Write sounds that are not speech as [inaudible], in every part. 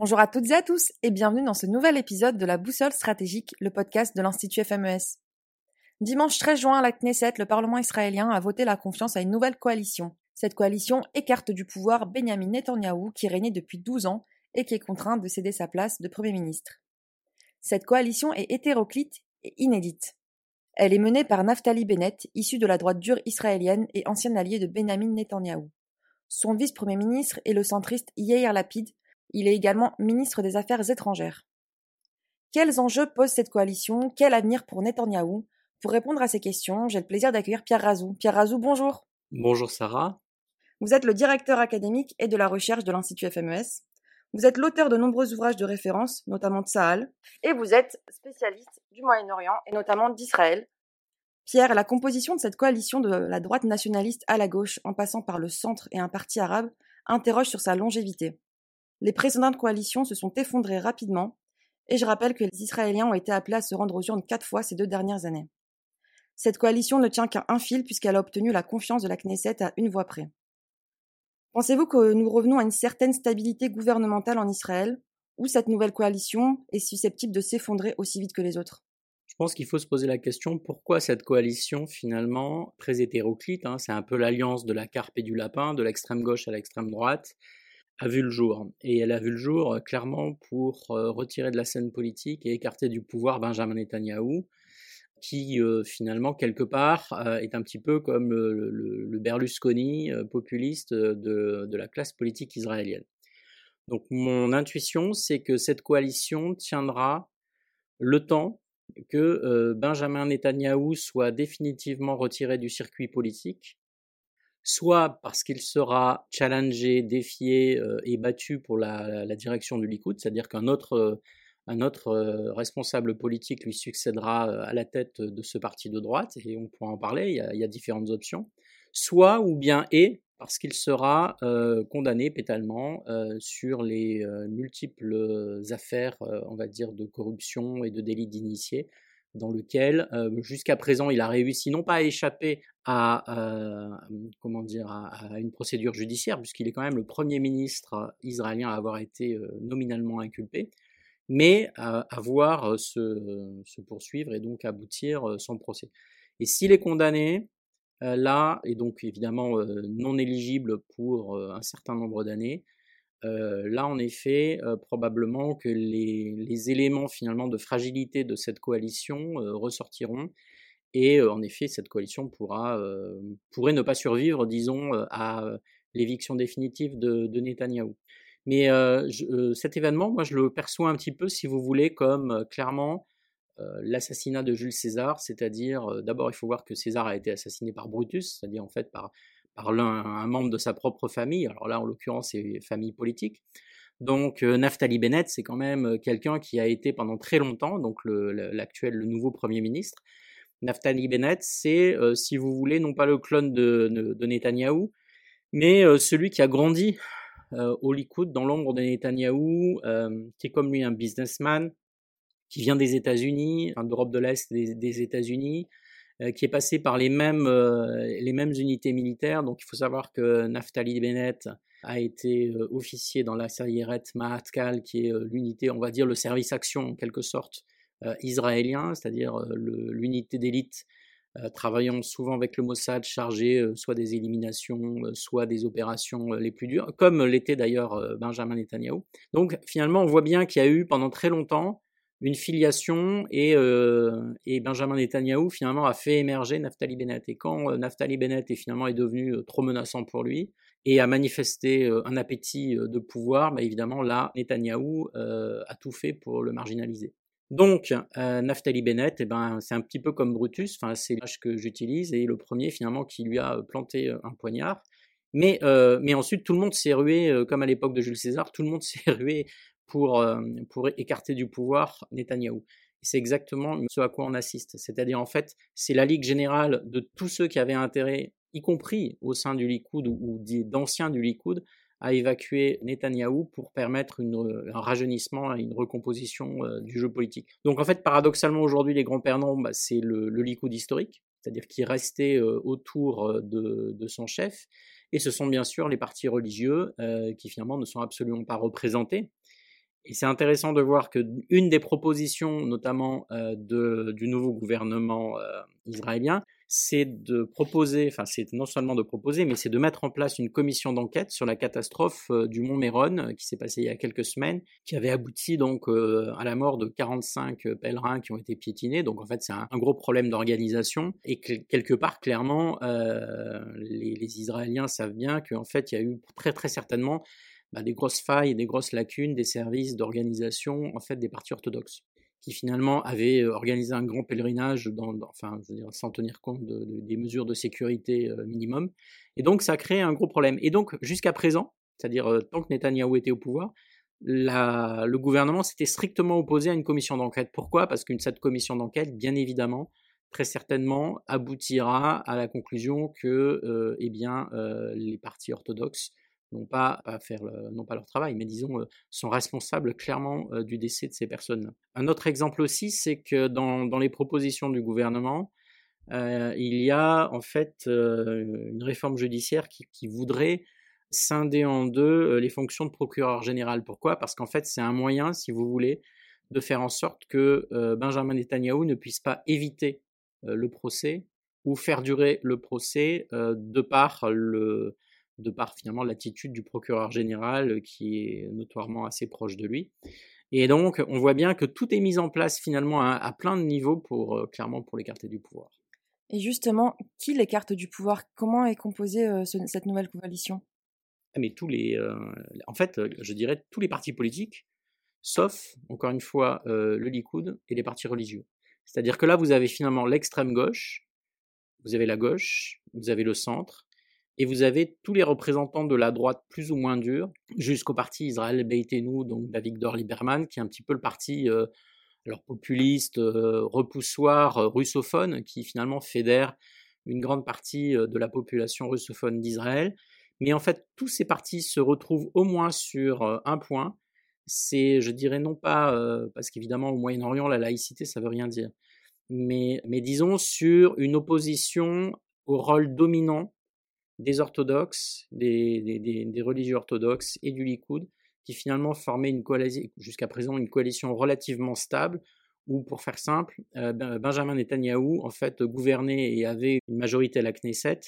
Bonjour à toutes et à tous et bienvenue dans ce nouvel épisode de la Boussole stratégique, le podcast de l'Institut FMES. Dimanche 13 juin à la Knesset, le Parlement israélien a voté la confiance à une nouvelle coalition. Cette coalition écarte du pouvoir Benjamin Netanyahou qui régnait depuis 12 ans et qui est contraint de céder sa place de Premier ministre. Cette coalition est hétéroclite et inédite. Elle est menée par Naftali Bennett, issu de la droite dure israélienne et ancien allié de Benjamin Netanyahou. Son vice-premier ministre est le centriste Yair Lapid, il est également ministre des Affaires étrangères. Quels enjeux pose cette coalition? Quel avenir pour Netanyahou? Pour répondre à ces questions, j'ai le plaisir d'accueillir Pierre Razou. Pierre Razou, bonjour. Bonjour Sarah. Vous êtes le directeur académique et de la recherche de l'Institut FMES. Vous êtes l'auteur de nombreux ouvrages de référence, notamment de Sahel, et vous êtes spécialiste du Moyen-Orient et notamment d'Israël. Pierre, la composition de cette coalition de la droite nationaliste à la gauche en passant par le centre et un parti arabe interroge sur sa longévité. Les précédentes coalitions se sont effondrées rapidement, et je rappelle que les Israéliens ont été appelés à se rendre aux urnes quatre fois ces deux dernières années. Cette coalition ne tient qu'à un fil puisqu'elle a obtenu la confiance de la Knesset à une voix près. Pensez-vous que nous revenons à une certaine stabilité gouvernementale en Israël, ou cette nouvelle coalition est susceptible de s'effondrer aussi vite que les autres? Je pense qu'il faut se poser la question pourquoi cette coalition, finalement, très hétéroclite, hein, c'est un peu l'alliance de la carpe et du lapin, de l'extrême gauche à l'extrême droite, a vu le jour. Et elle a vu le jour euh, clairement pour euh, retirer de la scène politique et écarter du pouvoir Benjamin Netanyahou, qui euh, finalement quelque part est un petit peu comme le, Berlusconi populiste de, de, la classe politique israélienne. Donc mon intuition, c'est que cette coalition tiendra le temps que Benjamin Netanyahou soit définitivement retiré du circuit politique, soit parce qu'il sera challengé, défié et battu pour la, direction du Likoud, c'est-à-dire qu'un autre un autre euh, responsable politique lui succédera euh, à la tête de ce parti de droite, et on pourra en parler, il y a, différentes options, soit ou bien et parce qu'il sera euh, condamné pétalement sur les multiples affaires, on va dire, de corruption et de délit d'initié, dans lequel jusqu'à présent il a réussi non pas à échapper à, comment dire, à, une procédure judiciaire, puisqu'il est quand même le premier ministre israélien à avoir été nominalement inculpé, mais à, voir se, se, poursuivre et donc aboutir sans procès. Et s'il est condamné, là, et donc évidemment non éligible pour un certain nombre d'années, là en effet, probablement que les, éléments finalement de fragilité de cette coalition ressortiront, et en effet, cette coalition pourra, pourrait ne pas survivre, disons, à l'éviction définitive de, de Netanyahou. Mais cet événement, moi, je le perçois un petit peu, si vous voulez, comme clairement l'assassinat de Jules César, c'est-à-dire, d'abord, il faut voir que César a été assassiné par Brutus, c'est-à-dire en fait par, par un membre de sa propre famille. Alors là, en l'occurrence, c'est famille politique. Donc Naftali Bennett, c'est quand même quelqu'un qui a été pendant très longtemps, donc l'actuel, le, nouveau Premier ministre. Naftali Bennett, c'est, si vous voulez, non pas le clone de, de, de Netanyahou, mais celui qui a grandi euh, au Likoud, dans l'ombre de Netanyahou, euh, qui est comme lui un businessman, qui vient des États-Unis, d'Europe de l'Est, des, États-Unis, euh, qui est passé par les mêmes, les mêmes unités militaires. Donc il faut savoir que Naftali Bennett a été officier dans la Sayeret Mahatkal, qui est l'unité, on va dire, le service action en quelque sorte israélien, c'est-à-dire l'unité d'élite euh, travaillant souvent avec le Mossad, chargé euh, soit des éliminations, euh, soit des opérations les plus dures, comme l'était d'ailleurs Benjamin Netanyahu. Donc finalement, on voit bien qu'il y a eu pendant très longtemps une filiation et, et, Benjamin Netanyahu finalement a fait émerger Naftali Bennett. Et quand Naftali Bennett est finalement est devenu trop menaçant pour lui et a manifesté un appétit de pouvoir, bah évidemment là, Netanyahu a tout fait pour le marginaliser. Donc, euh, Naftali Bennett, eh ben, c'est un petit peu comme Brutus, c'est l'âge que j'utilise, et le premier finalement qui lui a euh, planté euh, un poignard. Mais ensuite, tout le monde s'est rué, comme à l'époque de Jules César, tout le monde [laughs] s'est rué pour, pour écarter du pouvoir Netanyahou. C'est exactement ce à quoi on assiste. C'est-à-dire, en fait, c'est la Ligue générale de tous ceux qui avaient intérêt, y compris au sein du Likoud ou d'anciens du Likoud, à évacuer Netanyahou pour permettre une, un rajeunissement et une recomposition euh, du jeu politique. Donc en fait, paradoxalement, aujourd'hui, les grands perdants, bah, c'est le, le Likoud historique, c'est-à-dire qui restait euh, autour euh, de, son chef, et ce sont bien sûr les partis religieux qui finalement ne sont absolument pas représentés. Et c'est intéressant de voir que une des propositions, notamment euh, de, du nouveau gouvernement euh, israélien, c'est de proposer, enfin c'est non seulement de proposer, mais c'est de mettre en place une commission d'enquête sur la catastrophe euh, du mont Méron qui s'est passée il y a quelques semaines, qui avait abouti donc à la mort de 45 pèlerins qui ont été piétinés. Donc en fait c'est un, gros problème d'organisation et que, quelque part clairement les, les, Israéliens savent bien qu'en fait il y a eu très très certainement bah, des grosses failles, des grosses lacunes des services d'organisation en fait des partis orthodoxes qui finalement avaient euh, organisé un grand pèlerinage dans, enfin, sans tenir compte des mesures de sécurité euh, minimum. Et donc, ça a créé un gros problème. Et donc, jusqu'à présent, c'est-à-dire euh, tant que Netanyahou était au pouvoir, le gouvernement s'était strictement opposé à une commission d'enquête. Pourquoi? Parce que cette commission d'enquête, bien évidemment, très certainement, aboutira à la conclusion que eh bien, les partis orthodoxes n'ont pas à faire non pas leur travail, mais disons sont responsables clairement du décès de ces personnes. Un autre exemple aussi, c'est que dans, dans, les propositions du gouvernement, il y a en fait une réforme judiciaire qui, qui, voudrait scinder en deux les fonctions de procureur général. Pourquoi? Parce qu'en fait, c'est un moyen, si vous voulez, de faire en sorte que Benjamin Netanyahu ne puisse pas éviter le procès ou faire durer le procès de par le, de par finalement l'attitude du procureur général euh, qui est notoirement assez proche de lui. Et donc, on voit bien que tout est mis en place finalement à, plein de niveaux pour euh, clairement pour l'écarter du pouvoir. Et justement, qui l'écarte du pouvoir? Comment est composée euh, cette nouvelle coalition? Ah, Mais tous les, en fait, je dirais tous les partis politiques, sauf encore une fois le Likoud et les partis religieux. C'est-à-dire que là, vous avez finalement l'extrême gauche, vous avez la gauche, vous avez le centre, et vous avez tous les représentants de la droite plus ou moins dure, jusqu'au parti Israël Beitenu, donc d'Avigdor Lieberman, qui est un petit peu le parti euh, alors populiste, euh, repoussoir, euh, russophone, qui finalement fédère une grande partie de la population russophone d'Israël. Mais en fait, tous ces partis se retrouvent au moins sur un point. C'est, je dirais non pas, parce qu'évidemment au Moyen-Orient, la laïcité, ça veut rien dire, mais, mais disons sur une opposition au rôle dominant des orthodoxes, des, religieux orthodoxes et du Likoud, qui finalement formaient jusqu'à présent une coalition relativement stable, où pour faire simple, euh, ben, Benjamin Netanyahou en fait gouvernait et avait une majorité à la Knesset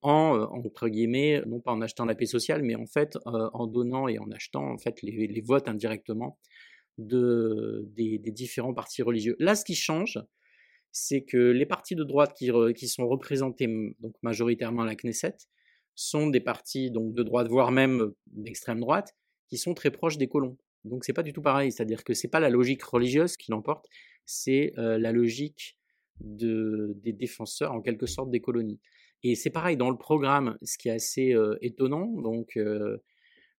en euh, entre guillemets, non pas en achetant la paix sociale, mais en fait euh, en donnant et en achetant en fait les, votes indirectement de, des, différents partis religieux. Là, ce qui change, c'est que les partis de droite qui, qui sont représentés donc majoritairement à la Knesset sont des partis donc de droite, voire même d'extrême droite, qui sont très proches des colons. Donc c'est pas du tout pareil, c'est-à-dire que c'est pas la logique religieuse qui l'emporte, c'est la logique de, des défenseurs en quelque sorte des colonies. Et c'est pareil dans le programme, ce qui est assez étonnant. Donc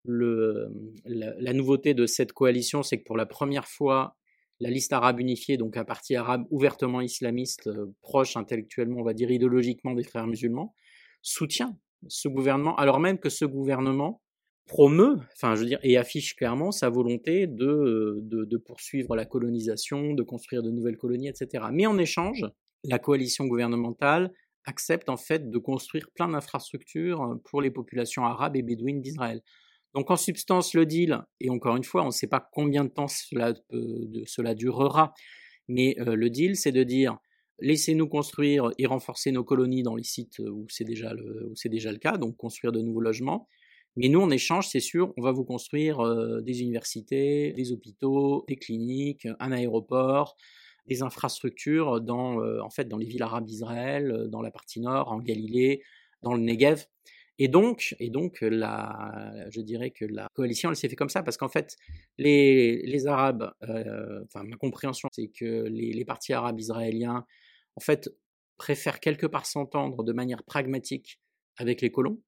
le, la, nouveauté de cette coalition, c'est que pour la première fois, la liste arabe unifiée, donc un parti arabe ouvertement islamiste, proche intellectuellement, on va dire idéologiquement des frères musulmans, soutient ce gouvernement, alors même que ce gouvernement promeut, enfin je veux dire, et affiche clairement sa volonté de, de, poursuivre la colonisation, de construire de nouvelles colonies, etc. Mais en échange, la coalition gouvernementale accepte en fait de construire plein d'infrastructures pour les populations arabes et bédouines d'Israël. Donc en substance, le deal, et encore une fois, on ne sait pas combien de temps cela, cela durera, mais le deal, c'est de dire laissez-nous construire et renforcer nos colonies dans les sites où c'est déjà le, déjà le cas, donc construire de nouveaux logements. Mais nous, en échange, c'est sûr, on va vous construire euh, des universités, des hôpitaux, des cliniques, un aéroport, des infrastructures dans, euh, en fait, dans les villes arabes d'Israël, euh, dans la partie nord, en Galilée, dans le Negev. Et donc, et donc la, je dirais que la coalition, elle s'est fait comme ça, parce qu'en fait, les, les Arabes, enfin, ma compréhension, c'est que les partis arabes israéliens en fait, préfèrent quelque part s'entendre de manière pragmatique avec les colons,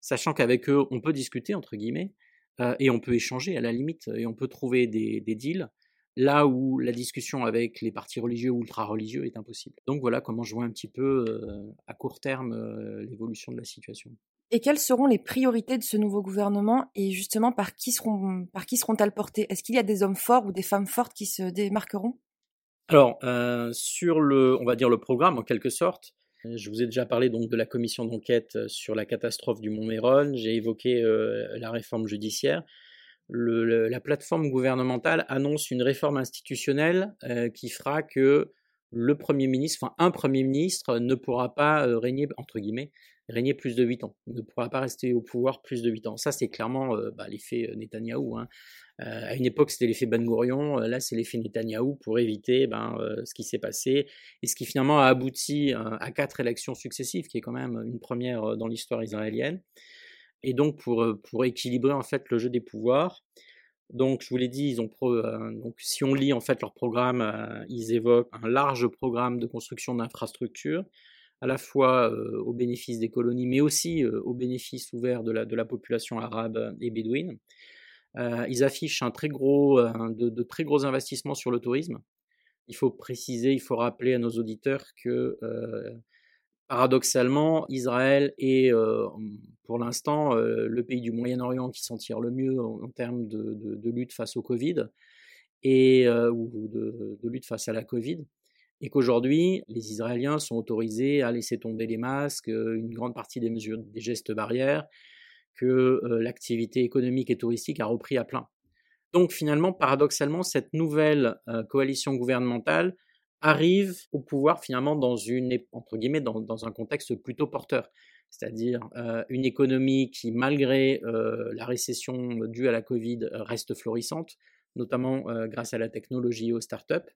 sachant qu'avec eux, on peut discuter, entre guillemets, euh, et on peut échanger à la limite, et on peut trouver des, deals, là où la discussion avec les partis religieux ou ultra-religieux est impossible. Donc voilà comment je vois un petit peu euh, à court terme euh, l'évolution de la situation. Et quelles seront les priorités de ce nouveau gouvernement et justement par qui seront par qui seront-elles portées? Est-ce qu'il y a des hommes forts ou des femmes fortes qui se démarqueront? Alors, euh, sur le, on va dire le programme en quelque sorte, je vous ai déjà parlé donc de la commission d'enquête sur la catastrophe du Mont Méron, j'ai évoqué euh, la réforme judiciaire. la plateforme gouvernementale annonce une réforme institutionnelle qui fera que le Premier ministre, enfin un Premier ministre, ne pourra pas régner, entre guillemets, régner plus de 8 ans, ne pourra pas rester au pouvoir plus de 8 ans. Ça, c'est clairement bah, l'effet Netanyahou. Hein. À une époque, c'était l'effet Ben Gurion, là, c'est l'effet Netanyahou pour éviter ben, ce qui s'est passé et ce qui finalement a abouti à quatre élections successives, qui est quand même une première dans l'histoire israélienne et donc pour, pour équilibrer en fait le jeu des pouvoirs. Donc je vous l'ai dit, ils ont donc si on lit en fait leur programme, ils évoquent un large programme de construction d'infrastructures, à la fois au bénéfice des colonies, mais aussi au bénéfice ouvert de la, de la population arabe et bédouine. Ils affichent un très gros, de, de, très gros investissements sur le tourisme. Il faut préciser, il faut rappeler à nos auditeurs que paradoxalement, Israël est pour l'instant le pays du Moyen-Orient qui s'en tire le mieux en, termes de, lutte face au Covid et ou de, lutte face à la Covid. Et qu'aujourd'hui, les Israéliens sont autorisés à laisser tomber les masques, une grande partie des mesures, des gestes barrières, que l'activité économique et touristique a repris à plein. Donc finalement, paradoxalement, cette nouvelle coalition gouvernementale arrive au pouvoir finalement dans une entre guillemets dans, un contexte plutôt porteur, c'est-à-dire euh, une économie qui malgré euh, la récession due à la Covid reste florissante, notamment euh, grâce à la technologie et aux startups.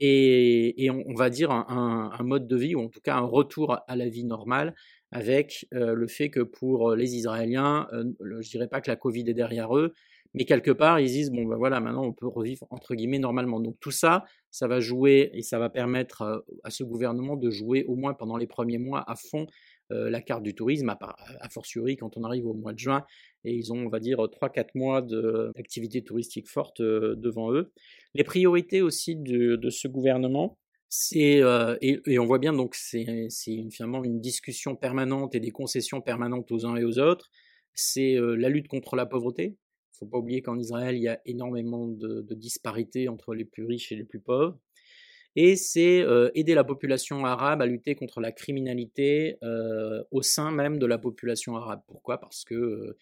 Et, on, va dire un, mode de vie, ou en tout cas un retour à la vie normale, avec le fait que pour les Israéliens, je dirais pas que la Covid est derrière eux, mais quelque part, ils disent, bon, ben voilà, maintenant on peut revivre entre guillemets normalement. Donc tout ça, ça va jouer et ça va permettre euh, à ce gouvernement de jouer au moins pendant les premiers mois à fond euh, la carte du tourisme, à, fortiori quand on arrive au mois de juin, et ils ont, on va dire, 3-4 mois d'activité touristique forte euh, devant eux. Les priorités aussi de ce gouvernement, c'est et, on voit bien donc c'est finalement une discussion permanente et des concessions permanentes aux uns et aux autres. C'est la lutte contre la pauvreté, il faut pas oublier qu'en Israël, il y a énormément de, disparités entre les plus riches et les plus pauvres. Et c'est euh, aider la population arabe à lutter contre la criminalité euh, au sein même de la population arabe. Pourquoi? Parce que, euh,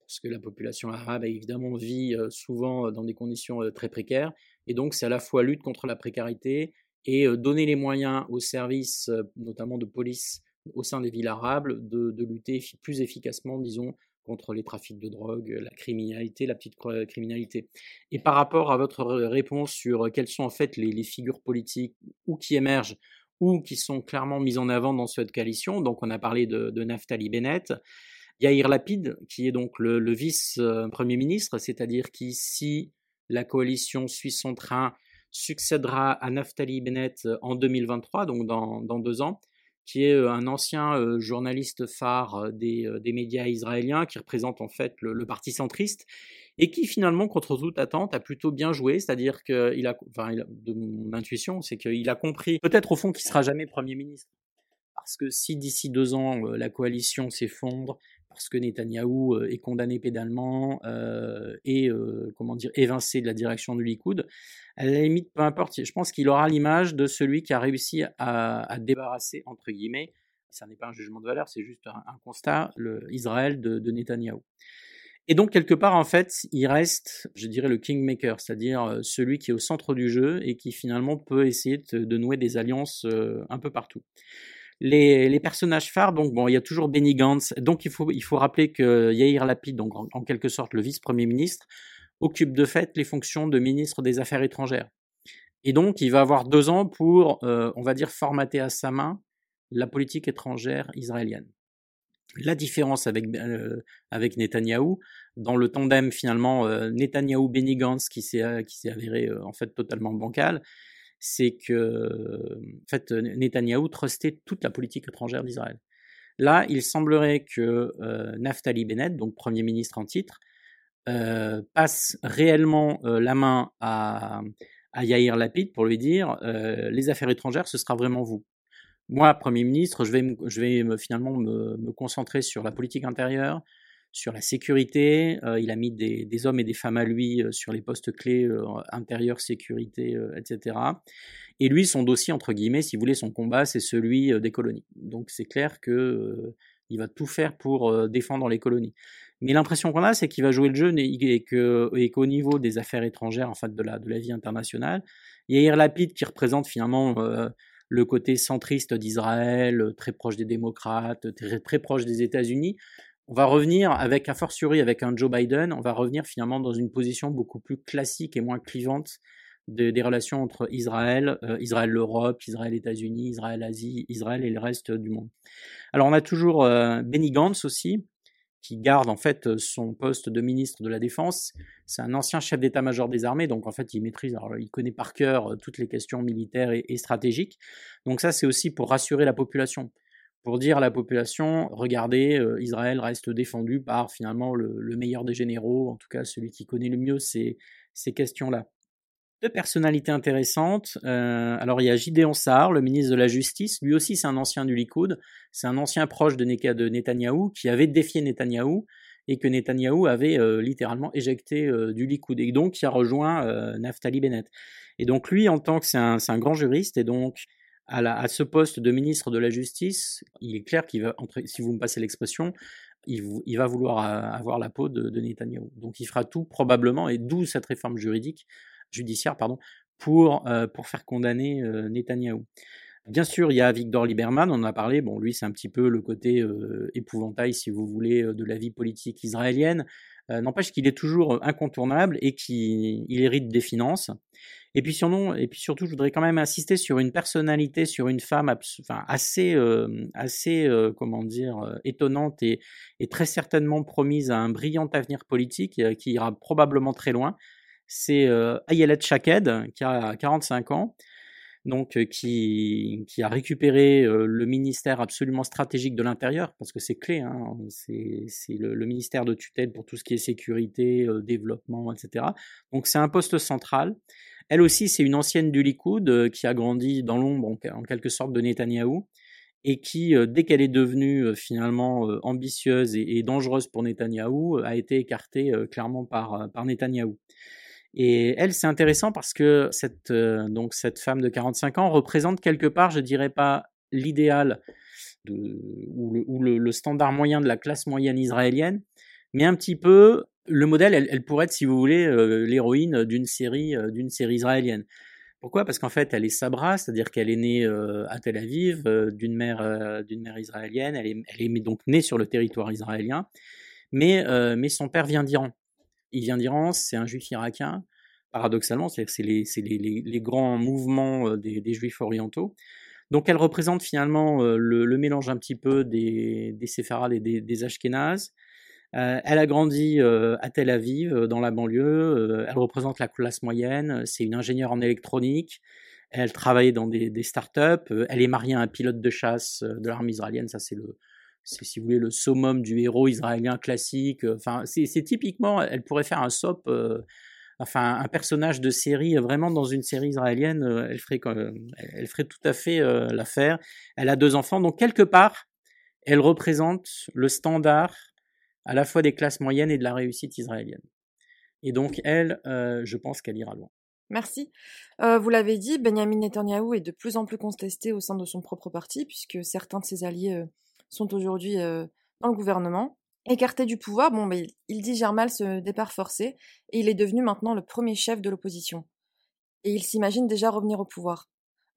parce que la population arabe, évidemment, vit souvent dans des conditions très précaires. Et donc, c'est à la fois lutte contre la précarité et donner les moyens aux services, notamment de police, au sein des villes arabes, de, lutter plus efficacement, disons, contre les trafics de drogue, la criminalité, la petite criminalité. Et par rapport à votre réponse sur quelles sont en fait les, figures politiques ou qui émergent ou qui sont clairement mises en avant dans cette coalition, donc on a parlé de, Naftali Bennett, Yair Lapid, qui est donc le, vice-premier ministre, c'est-à-dire qui, si la coalition suit son train, succédera à Naftali Bennett en 2023, donc dans deux ans qui est un ancien journaliste phare des, médias israéliens, qui représente en fait le, parti centriste, et qui finalement, contre toute attente, a plutôt bien joué, c'est-à-dire qu'il a, enfin, de mon intuition, c'est qu'il a compris, peut-être au fond, qu'il sera jamais Premier ministre. Parce que si d'ici deux ans, la coalition s'effondre, parce que Netanyahou euh, est condamné pédalement euh, et euh, comment dire évincé de la direction du Likoud. À la limite, peu importe. Je pense qu'il aura l'image de celui qui a réussi à, débarrasser entre guillemets. Ça n'est pas un jugement de valeur, c'est juste un, constat. Le Israël de, de Netanyahou. Et donc, quelque part, en fait, il reste, je dirais, le kingmaker, c'est-à-dire celui qui est au centre du jeu et qui finalement peut essayer de, nouer des alliances un peu partout. Les, personnages phares, donc bon, il y a toujours Benny Gantz. Donc il faut, il faut rappeler que Yair Lapid, donc en, quelque sorte le vice-premier ministre, occupe de fait les fonctions de ministre des Affaires étrangères. Et donc il va avoir deux ans pour, euh, on va dire, formater à sa main la politique étrangère israélienne. La différence avec, euh, avec Netanyahou, dans le tandem finalement euh, Netanyahou-Benny Gantz qui s'est avéré en fait totalement bancal, c'est que en fait, Netanyahou trustait toute la politique étrangère d'Israël. Là, il semblerait que euh, Naftali Bennett, donc Premier ministre en titre, euh, passe réellement euh, la main à, à Yair Lapid pour lui dire les affaires étrangères, ce sera vraiment vous. Moi, Premier ministre, je vais, je vais finalement me, me, concentrer sur la politique intérieure, sur la sécurité. Euh, il a mis des, hommes et des femmes à lui euh, sur les postes clés euh, intérieur, sécurité, etc. Et lui, son dossier, entre guillemets, si vous voulez, son combat, c'est celui des colonies. Donc c'est clair que il va tout faire pour défendre les colonies. Mais l'impression qu'on a, c'est qu'il va jouer le jeu et qu'au niveau des affaires étrangères, en fait, de la, de la vie internationale, il y a Yair Lapid qui représente finalement le côté centriste d'Israël, très proche des démocrates, très proche des États-Unis. On va revenir avec un fortiori avec un Joe Biden, on va revenir finalement dans une position beaucoup plus classique et moins clivante des relations entre Israël, euh, Israël l'Europe, Israël États-Unis, Israël Asie, Israël et le reste du monde. Alors on a toujours euh, Benny Gantz aussi, qui garde en fait son poste de ministre de la Défense. C'est un ancien chef d'état-major des armées, donc en fait il maîtrise, alors, il connaît par cœur euh, toutes les questions militaires et, stratégiques. Donc ça c'est aussi pour rassurer la population, pour dire à la population, regardez, euh, Israël reste défendu par finalement le, meilleur des généraux, en tout cas celui qui connaît le mieux ces, ces questions-là deux personnalités intéressantes. Euh, alors il y a Gideon Sar, le ministre de la Justice. Lui aussi, c'est un ancien du Likoud. C'est un ancien proche de, de Netanyahou qui avait défié Netanyahou et que Netanyahou avait euh, littéralement éjecté du Likoud et donc qui a rejoint Naftali Bennett. Et donc lui, en tant que c'est un, un, grand juriste et donc à, ce poste de ministre de la Justice, il est clair qu'il va, si vous me passez l'expression, il, va vouloir avoir la peau de, de Netanyahou. Donc il fera tout probablement, et d'où cette réforme juridique, judiciaire pardon, pour, euh, faire condamner euh, Netanyahou. Bien sûr, il y a Victor Lieberman, on en a parlé, bon, lui, c'est un petit peu le côté euh, épouvantail, si vous voulez, de la vie politique israélienne. N'empêche qu'il est toujours incontournable et qu'il hérite des finances. Et puis, surtout, je voudrais quand même insister sur une personnalité, sur une femme assez, assez comment dire, étonnante et, très certainement promise à un brillant avenir politique qui ira probablement très loin c'est euh, Ayelet Shaked, qui a 45 ans, donc euh, qui, a récupéré euh, le ministère absolument stratégique de l'intérieur, parce que c'est clé, hein, c'est le, ministère de tutelle pour tout ce qui est sécurité, développement, etc. Donc c'est un poste central. Elle aussi, c'est une ancienne du Likoud qui a grandi dans l'ombre en, quelque sorte de Netanyahou et qui, dès qu'elle est devenue finalement ambitieuse et, dangereuse pour Netanyahou, a été écartée clairement par, par Netanyahou. Et elle, c'est intéressant parce que cette, euh, femme de 45 ans représente quelque part, je dirais pas l'idéal ou le, standard moyen de la classe moyenne israélienne, mais un petit peu le modèle. Elle, pourrait être, si vous voulez, euh, l'héroïne d'une série, euh, d'une série israélienne. Pourquoi? Parce qu'en fait, elle est sabra, c'est-à-dire qu'elle est née à Tel Aviv d'une mère, d'une mère israélienne. Elle est, donc née sur le territoire israélien, mais, mais son père vient d'Iran il vient d'Iran, c'est un juif irakien, paradoxalement, c'est les, les, les, grands mouvements euh, des, juifs orientaux. Donc elle représente finalement euh, le, mélange un petit peu des, des séfarades et des ashkénazes. Euh, elle a grandi à Tel Aviv, dans la banlieue. elle représente la classe moyenne. C'est une ingénieure en électronique. Elle travaille dans des, des startups. elle est mariée à un pilote de chasse de l'armée israélienne. Ça, c'est le, c'est si vous voulez le summum du héros israélien classique. Euh, enfin, c'est typiquement, elle pourrait faire un sop, euh, enfin un personnage de série vraiment dans une série israélienne. Euh, elle ferait, elle ferait tout à fait l'affaire. Elle a deux enfants, donc quelque part, elle représente le standard à la fois des classes moyennes et de la réussite israélienne. Et donc elle, je pense qu'elle ira loin. Merci. vous l'avez dit, Benjamin Netanyahu est de plus en plus contesté au sein de son propre parti, puisque certains de ses alliés sont aujourd'hui euh, dans le gouvernement. Écarté du pouvoir, bon, mais il digère mal ce départ forcé et il est devenu maintenant le premier chef de l'opposition. Et il s'imagine déjà revenir au pouvoir.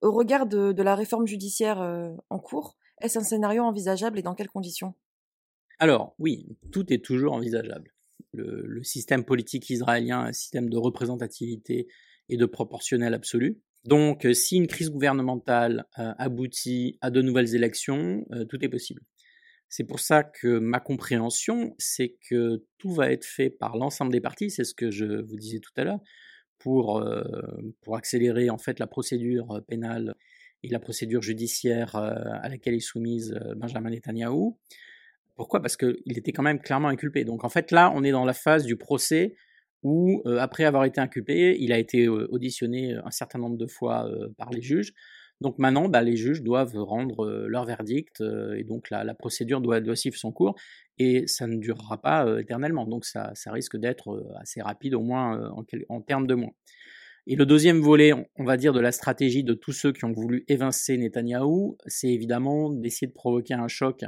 Au regard de, la réforme judiciaire euh, en cours, est-ce un scénario envisageable et dans quelles conditions? Alors, oui, tout est toujours envisageable. Le, système politique israélien un système de représentativité et de proportionnel absolu. Donc, euh, si une crise gouvernementale euh, aboutit à de nouvelles élections, euh, tout est possible. C'est pour ça que ma compréhension, c'est que tout va être fait par l'ensemble des partis, c'est ce que je vous disais tout à l'heure, pour, pour accélérer en fait la procédure pénale et la procédure judiciaire à laquelle est soumise Benjamin Netanyahu. Pourquoi? Parce qu'il était quand même clairement inculpé. Donc en fait là, on est dans la phase du procès où, euh, après avoir été inculpé, il a été euh, auditionné euh, un certain nombre de fois par les juges. Donc maintenant, bah, les juges doivent rendre leur verdict et donc la, procédure doit, suivre son cours et ça ne durera pas éternellement. Donc ça, risque d'être assez rapide, au moins en, en, termes de mois. Et le deuxième volet, on va dire, de la stratégie de tous ceux qui ont voulu évincer Netanyahou, c'est évidemment d'essayer de provoquer un choc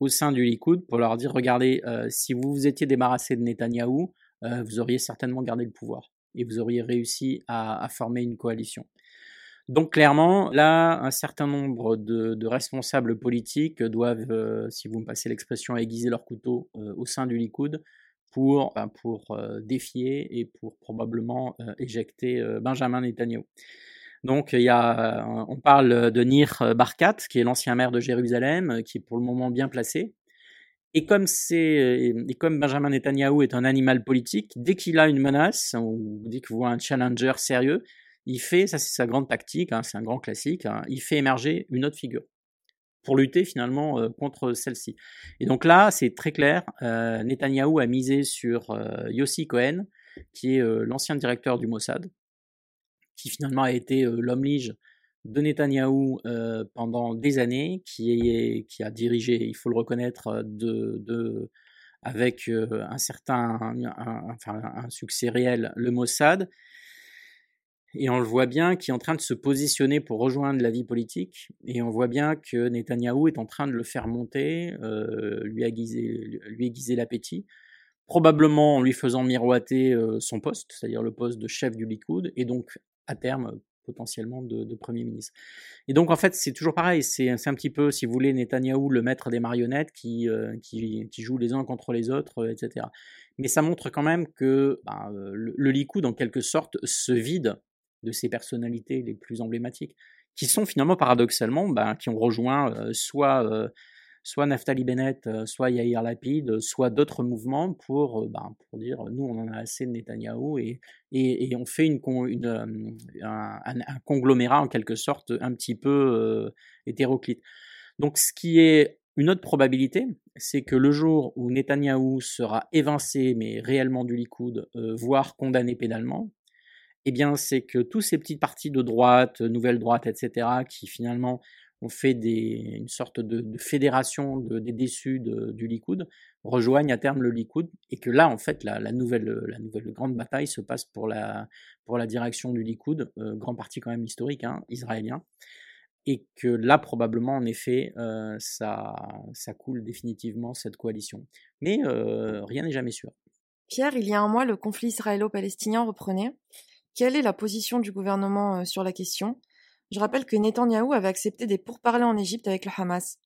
au sein du Likoud pour leur dire regardez, si vous vous étiez débarrassé de Netanyahou, vous auriez certainement gardé le pouvoir et vous auriez réussi à, former une coalition. Donc clairement, là, un certain nombre de, responsables politiques doivent, si vous me passez l'expression, aiguiser leur couteau au sein du Likoud pour, ben, pour défier et pour probablement éjecter Benjamin Netanyahu. Donc il y a, on parle de Nir Barkat, qui est l'ancien maire de Jérusalem, qui est pour le moment bien placé. Et comme c'est et comme Benjamin Netanyahu est un animal politique, dès qu'il a une menace ou dès qu'il voit un challenger sérieux, il fait, ça c'est sa grande tactique, hein, c'est un grand classique, hein, il fait émerger une autre figure pour lutter finalement euh, contre celle-ci. Et donc là, c'est très clair, euh, Netanyahou a misé sur euh, Yossi Cohen, qui est euh, l'ancien directeur du Mossad, qui finalement a été l'homme lige de Netanyahou pendant des années, qui, a dirigé, il faut le reconnaître, de avec un certain succès réel le Mossad et on le voit bien qui est en train de se positionner pour rejoindre la vie politique. Et on voit bien que Netanyahou est en train de le faire monter, euh, lui aiguiser, l'appétit, probablement en lui faisant miroiter euh, son poste, c'est-à-dire le poste de chef du Likoud, et donc à terme potentiellement de, Premier ministre. Et donc en fait c'est toujours pareil, c'est un petit peu, si vous voulez, Netanyahou, le maître des marionnettes qui, euh, qui, jouent les uns contre les autres, euh, etc. Mais ça montre quand même que bah, le, le Likoud, en quelque sorte, se vide de ces personnalités les plus emblématiques, qui sont finalement paradoxalement, ben, qui ont rejoint euh, soit, euh, soit Naftali Bennett, euh, soit Yair Lapid, soit d'autres mouvements pour, ben, pour dire nous on en a assez de Netanyahou et, et, on fait une, une un, un, conglomérat en quelque sorte un petit peu hétéroclite. Donc ce qui est une autre probabilité, c'est que le jour où Netanyahou sera évincé, mais réellement du Likoud, voire condamné pénalement, eh bien, c'est que tous ces petits partis de droite, nouvelle droite, etc., qui finalement ont fait une sorte de, fédération des déçus du Likoud, rejoignent à terme le Likoud, et que là, en fait, la, nouvelle, la nouvelle grande bataille se passe pour la, pour la direction du Likoud, euh, grand parti quand même historique, hein, israélien, et que là, probablement, en effet, euh, ça, ça coule définitivement cette coalition. Mais euh, rien n'est jamais sûr. Pierre, il y a un mois, le conflit israélo-palestinien reprenait. Quelle est la position du gouvernement sur la question? Je rappelle que Netanyahou avait accepté des pourparlers en Égypte avec le Hamas.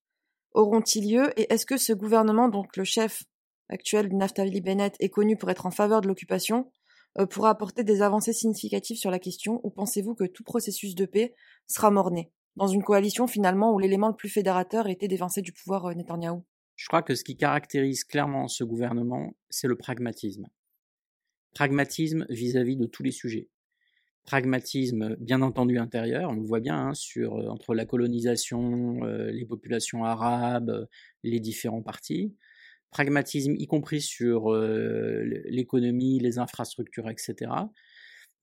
Auront-ils lieu et est-ce que ce gouvernement, donc le chef actuel Naftali Bennett, est connu pour être en faveur de l'occupation, euh, pourra apporter des avancées significatives sur la question ou pensez-vous que tout processus de paix sera morné dans une coalition finalement où l'élément le plus fédérateur était d'évincer du pouvoir euh, Netanyahou? Je crois que ce qui caractérise clairement ce gouvernement, c'est le pragmatisme. Pragmatisme vis-à-vis -vis de tous les sujets pragmatisme bien entendu intérieur, on le voit bien hein, sur, euh, entre la colonisation, euh, les populations arabes, euh, les différents partis, pragmatisme y compris sur l'économie, les infrastructures, etc.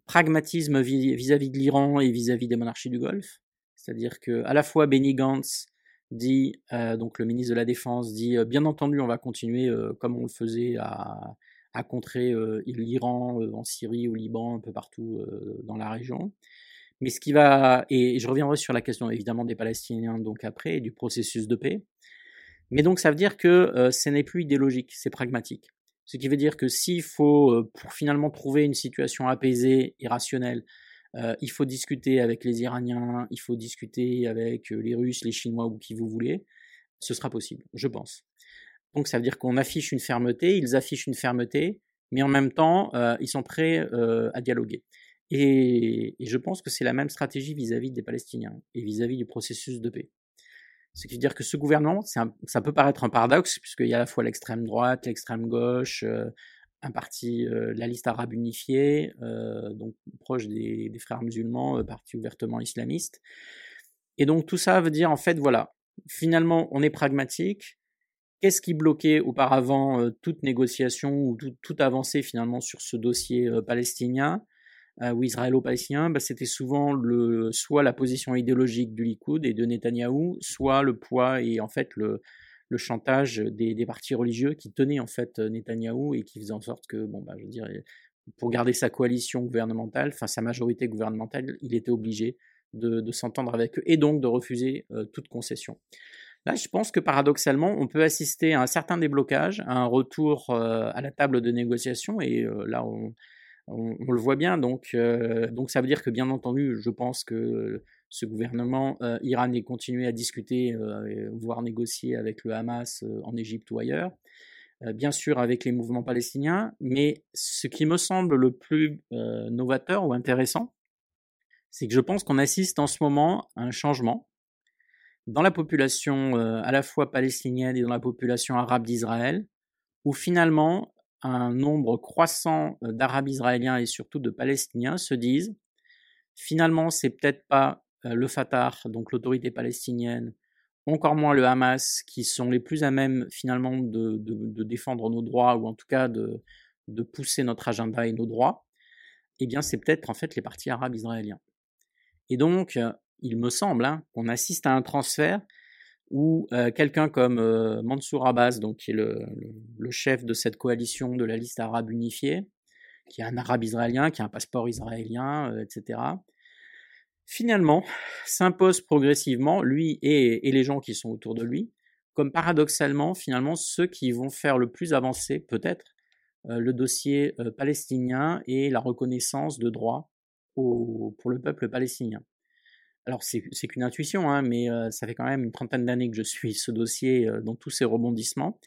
Pragmatisme vis-à-vis de l'Iran et vis-à-vis des monarchies du Golfe, c'est-à-dire que à la fois Benny Gantz dit, donc le ministre de la Défense dit, bien entendu on va continuer comme on le faisait à, à contrer l'Iran en Syrie, au Liban, un peu partout dans la région. Mais ce qui va, et je reviendrai sur la question évidemment des Palestiniens donc après, du processus de paix. Mais donc ça veut dire que ce n'est plus idéologique, c'est pragmatique. Ce qui veut dire que s'il faut, pour finalement trouver une situation apaisée et rationnelle, il faut discuter avec les Iraniens, il faut discuter avec les Russes, les Chinois ou qui vous voulez, ce sera possible, je pense. Donc ça veut dire qu'on affiche une fermeté, ils affichent une fermeté, mais en même temps, euh, ils sont prêts euh, à dialoguer. Et, je pense que c'est la même stratégie vis-à-vis des Palestiniens et vis-à-vis du processus de paix. Ce qui veut dire que ce gouvernement, ça peut paraître un paradoxe, puisqu'il y a à la fois l'extrême droite, l'extrême gauche, euh, un parti, la liste arabe unifiée, donc proche des, des frères musulmans, parti ouvertement islamiste. Et donc tout ça veut dire en fait, voilà, finalement on est pragmatique, Qu'est-ce qui bloquait auparavant euh, toute négociation ou toute avancée finalement sur ce dossier euh, palestinien euh, ou israélo-palestinien? Bah, C'était souvent soit la position idéologique du Likoud et de Netanyahou, soit le poids et en fait le, chantage des, partis religieux qui tenaient en fait Netanyahou et qui faisaient en sorte que, bon, bah, je dire, pour garder sa coalition gouvernementale, enfin sa majorité gouvernementale, il était obligé de s'entendre avec eux et donc de refuser toute concession. Là, je pense que paradoxalement, on peut assister à un certain déblocage, à un retour à la table de négociation, et là, on, le voit bien. Donc, donc, ça veut dire que, bien entendu, je pense que ce gouvernement iranien continue à discuter, voire négocier avec le Hamas en Égypte ou ailleurs. Euh, bien sûr avec les mouvements palestiniens, mais ce qui me semble le plus euh, novateur ou intéressant, c'est que je pense qu'on assiste en ce moment à un changement dans la population euh, à la fois palestinienne et dans la population arabe d'Israël, où finalement un nombre croissant d'Arabes israéliens et surtout de Palestiniens se disent finalement c'est peut-être pas le Fatah, donc l'autorité palestinienne, encore moins le Hamas, qui sont les plus à même finalement de, défendre nos droits, ou en tout cas de, pousser notre agenda et nos droits, eh bien c'est peut-être en fait les partis arabes israéliens. Et donc, il me semble hein, qu'on assiste à un transfert où euh, quelqu'un comme euh, Mansour Abbas, donc, qui est le, chef de cette coalition de la liste arabe unifiée, qui est un arabe israélien, qui a un passeport israélien, euh, etc., finalement [laughs] s'impose progressivement, lui et, les gens qui sont autour de lui, comme paradoxalement, finalement, ceux qui vont faire le plus avancer, peut-être, le dossier palestinien et la reconnaissance de droits pour le peuple palestinien. Alors, c'est qu'une intuition, hein, mais euh, ça fait quand même une trentaine d'années que je suis ce dossier dans tous ses rebondissements.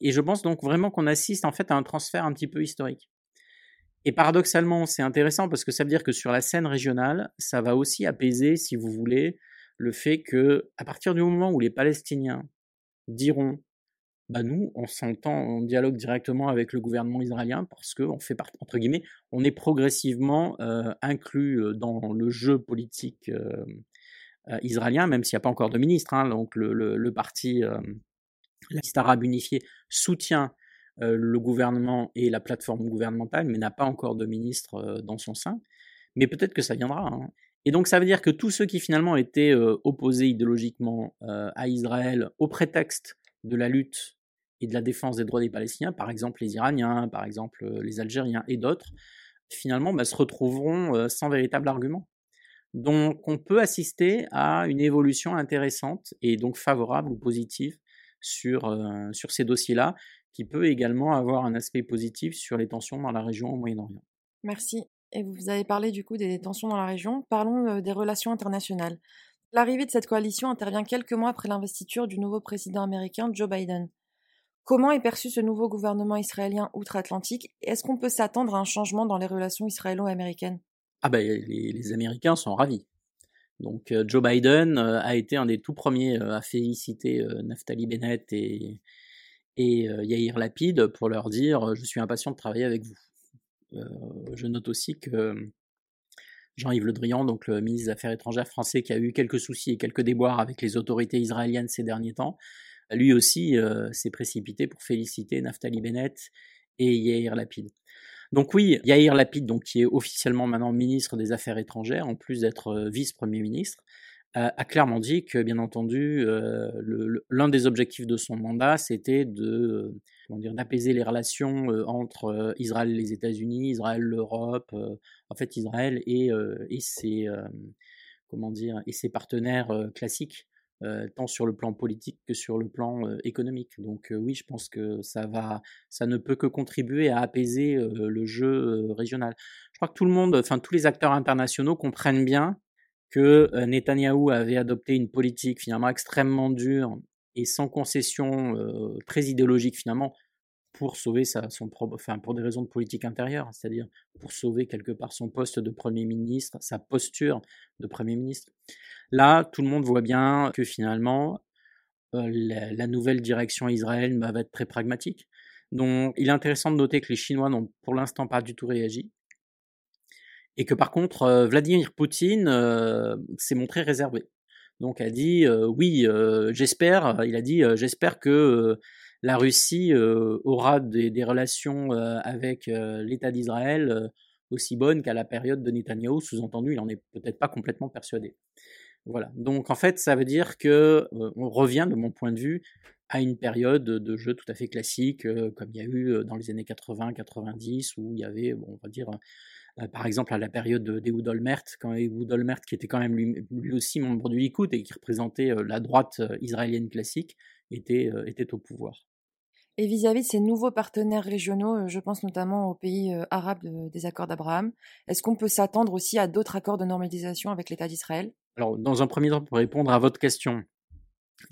Et je pense donc vraiment qu'on assiste en fait à un transfert un petit peu historique. Et paradoxalement, c'est intéressant parce que ça veut dire que sur la scène régionale, ça va aussi apaiser, si vous voulez, le fait que, à partir du moment où les Palestiniens diront, bah nous, on s'entend, on dialogue directement avec le gouvernement israélien parce qu'on fait partie, entre guillemets, on est progressivement euh, inclus euh, dans le jeu politique euh, israélien, même s'il n'y a pas encore de ministre. Hein, donc le, parti, la liste arabe unifiée, soutient le gouvernement et la plateforme gouvernementale, mais n'a pas encore de ministre dans son sein. Mais peut-être que ça viendra. Hein. Et donc ça veut dire que tous ceux qui finalement étaient opposés idéologiquement à Israël au prétexte de la lutte et de la défense des droits des Palestiniens, par exemple les Iraniens, par exemple les Algériens et d'autres, finalement bah, se retrouveront sans véritable argument. Donc on peut assister à une évolution intéressante et donc favorable ou positive sur, sur ces dossiers-là, qui peut également avoir un aspect positif sur les tensions dans la région au Moyen-Orient. Merci. Et vous avez parlé du coup des tensions dans la région. Parlons euh, des relations internationales. L'arrivée de cette coalition intervient quelques mois après l'investiture du nouveau président américain Joe Biden. Comment est perçu ce nouveau gouvernement israélien outre-Atlantique? Est-ce qu'on peut s'attendre à un changement dans les relations israélo-américaines? Ah ben les, Américains sont ravis. Donc euh, Joe Biden euh, a été un des tout premiers à féliciter Naftali Bennett et, euh, Yair Lapide pour leur dire je suis impatient de travailler avec vous. Euh, je note aussi que Jean-Yves Le Drian, donc le ministre des Affaires étrangères français, qui a eu quelques soucis et quelques déboires avec les autorités israéliennes ces derniers temps, lui aussi s'est précipité pour féliciter Naftali Bennett et Yair Lapide. Donc oui, Yair Lapide, donc, qui est officiellement maintenant ministre des Affaires étrangères, en plus d'être vice-premier ministre, a clairement dit que, bien entendu, l'un des objectifs de son mandat, c'était d'apaiser les relations entre Israël et les États-Unis, Israël, l'Europe, en fait Israël et ses partenaires classiques, tant sur le plan politique que sur le plan économique. Donc oui, je pense que ça va, ça ne peut que contribuer à apaiser le jeu régional. Je crois que tout le monde, enfin tous les acteurs internationaux comprennent bien que euh, Netanyahou avait adopté une politique finalement extrêmement dure et sans concession euh, très idéologique finalement pour sauver sa, son enfin pour des raisons de politique intérieure, c'est-à-dire pour sauver quelque part son poste de premier ministre, sa posture de premier ministre. Là, tout le monde voit bien que finalement euh, la, nouvelle direction Israël va être très pragmatique. Donc, il est intéressant de noter que les Chinois n'ont pour l'instant pas du tout réagi et que par contre euh, Vladimir Poutine euh, s'est montré réservé. Donc a dit oui, j'espère, il a dit j'espère que la Russie aura des, relations avec l'État d'Israël aussi bonnes qu'à la période de Netanyahou. Sous-entendu, il en est peut-être pas complètement persuadé. Voilà. Donc en fait, ça veut dire que on revient, de mon point de vue, à une période de jeu tout à fait classique, comme il y a eu dans les années 80-90, où il y avait, on va dire, par exemple à la période d'Ehud Olmert, quand Ehud Olmert, qui était quand même lui, aussi membre du Likoud et qui représentait la droite israélienne classique, était au pouvoir. Et vis-à-vis de ces nouveaux partenaires régionaux, je pense notamment aux pays arabes des accords d'Abraham, est-ce qu'on peut s'attendre aussi à d'autres accords de normalisation avec l'État d'Israël? Alors, dans un premier temps, pour répondre à votre question,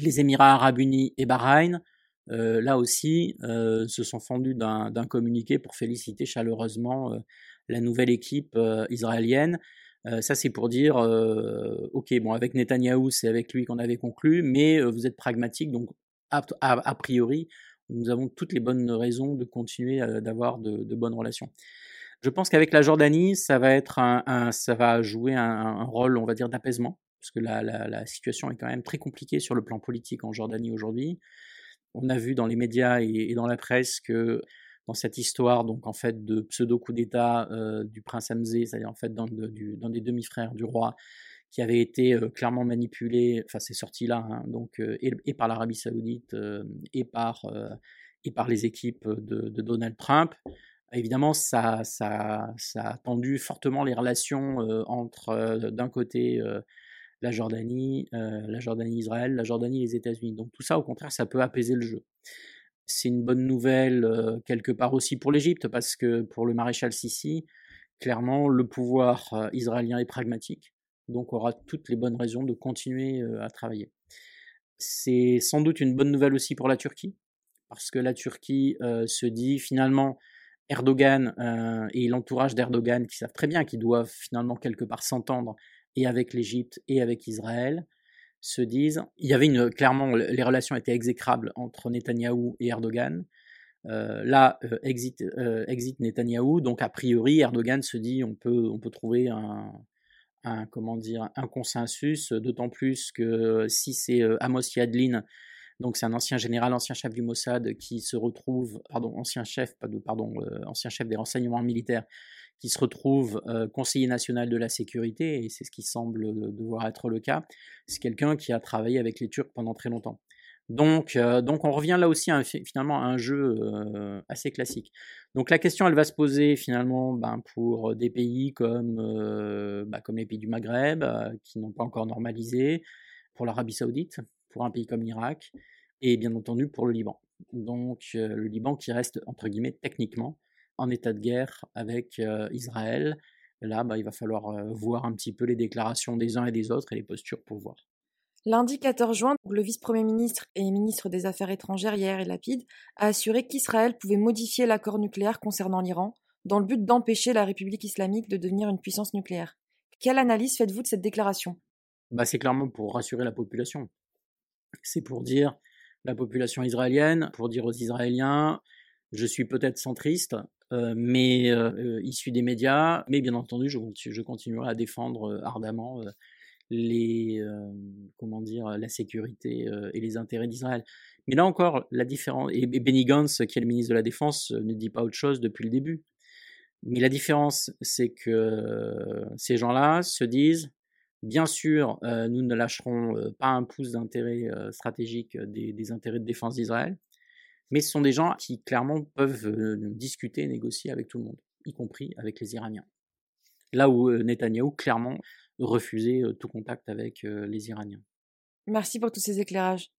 les Émirats arabes unis et Bahreïn, là aussi, se sont fendus d'un communiqué pour féliciter chaleureusement la nouvelle équipe israélienne. ça, c'est pour dire, ok, bon, avec Netanyahou, c'est avec lui qu'on avait conclu, mais vous êtes pragmatique, donc a priori, nous avons toutes les bonnes raisons de continuer d'avoir de, bonnes relations. Je pense qu'avec la Jordanie, ça va être un, ça va jouer un, rôle, on va dire, d'apaisement, parce que la, situation est quand même très compliquée sur le plan politique en Jordanie aujourd'hui. On a vu dans les médias et, dans la presse que dans cette histoire, donc en fait de pseudo coup d'État du prince Hamzé, c'est-à-dire en fait dans des demi-frères du roi, qui avait été clairement manipulé, enfin c'est sorti là, hein, donc et, par l'Arabie Saoudite et par et par les équipes de, Donald Trump. Évidemment, ça, ça, ça, a tendu fortement les relations entre d'un côté la Jordanie, la Jordanie-Israël, la Jordanie les États-Unis. Donc tout ça, au contraire, ça peut apaiser le jeu. C'est une bonne nouvelle quelque part aussi pour l'Égypte parce que pour le maréchal Sisi, clairement, le pouvoir israélien est pragmatique donc aura toutes les bonnes raisons de continuer à travailler. C'est sans doute une bonne nouvelle aussi pour la Turquie, parce que la Turquie se dit finalement Erdogan et l'entourage d'Erdogan qui savent très bien qu'ils doivent finalement quelque part s'entendre et avec l'Égypte et avec Israël se disent il y avait une clairement les relations étaient exécrables entre Netanyahou et Erdogan là exit exit Netanyahou donc a priori Erdogan se dit on peut on peut trouver un un, comment dire, un consensus, d'autant plus que si c'est Amos Yadlin, donc c'est un ancien général, ancien chef du Mossad qui se retrouve, pardon, ancien chef, pardon, ancien chef des renseignements militaires, qui se retrouve conseiller national de la sécurité, et c'est ce qui semble devoir être le cas. C'est quelqu'un qui a travaillé avec les Turcs pendant très longtemps. Donc, donc on revient là aussi finalement à un jeu assez classique. Donc la question, elle va se poser finalement ben, pour des pays comme, ben, comme les pays du Maghreb, qui n'ont pas encore normalisé, pour l'Arabie saoudite, pour un pays comme l'Irak, et bien entendu pour le Liban. Donc le Liban qui reste, entre guillemets, techniquement en état de guerre avec Israël. Là, ben, il va falloir voir un petit peu les déclarations des uns et des autres et les postures pour voir. Lundi 14 juin, le vice-premier ministre et ministre des Affaires étrangères Yair Lapid a assuré qu'Israël pouvait modifier l'accord nucléaire concernant l'Iran dans le but d'empêcher la République islamique de devenir une puissance nucléaire. Quelle analyse faites-vous de cette déclaration? Bah, C'est clairement pour rassurer la population. C'est pour dire la population israélienne, pour dire aux Israéliens, je suis peut-être centriste, euh, mais euh, euh, issu des médias, mais bien entendu, je continuerai à défendre ardemment les, euh, comment dire, la sécurité euh, et les intérêts d'Israël. Mais là encore, la différence, et Benny Gantz, qui est le ministre de la Défense, euh, ne dit pas autre chose depuis le début. Mais la différence, c'est que ces gens-là se disent, bien sûr, nous ne lâcherons pas un pouce d'intérêt stratégique des, des, intérêts de défense d'Israël, mais ce sont des gens qui clairement peuvent discuter, négocier avec tout le monde, y compris avec les Iraniens. Là où Netanyahou, clairement, refuser tout contact avec les Iraniens. Merci pour tous ces éclairages.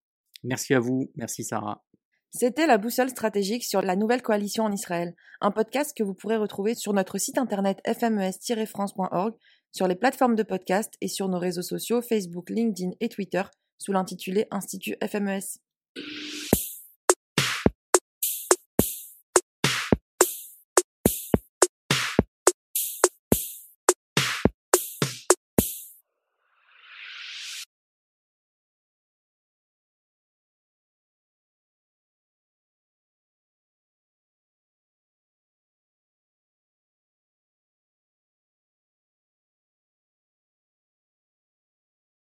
Merci à vous, merci Sarah. C'était la boussole stratégique sur la nouvelle coalition en Israël, un podcast que vous pourrez retrouver sur notre site internet fmes-france.org, sur les plateformes de podcast et sur nos réseaux sociaux Facebook, LinkedIn et Twitter sous l'intitulé Institut FMES.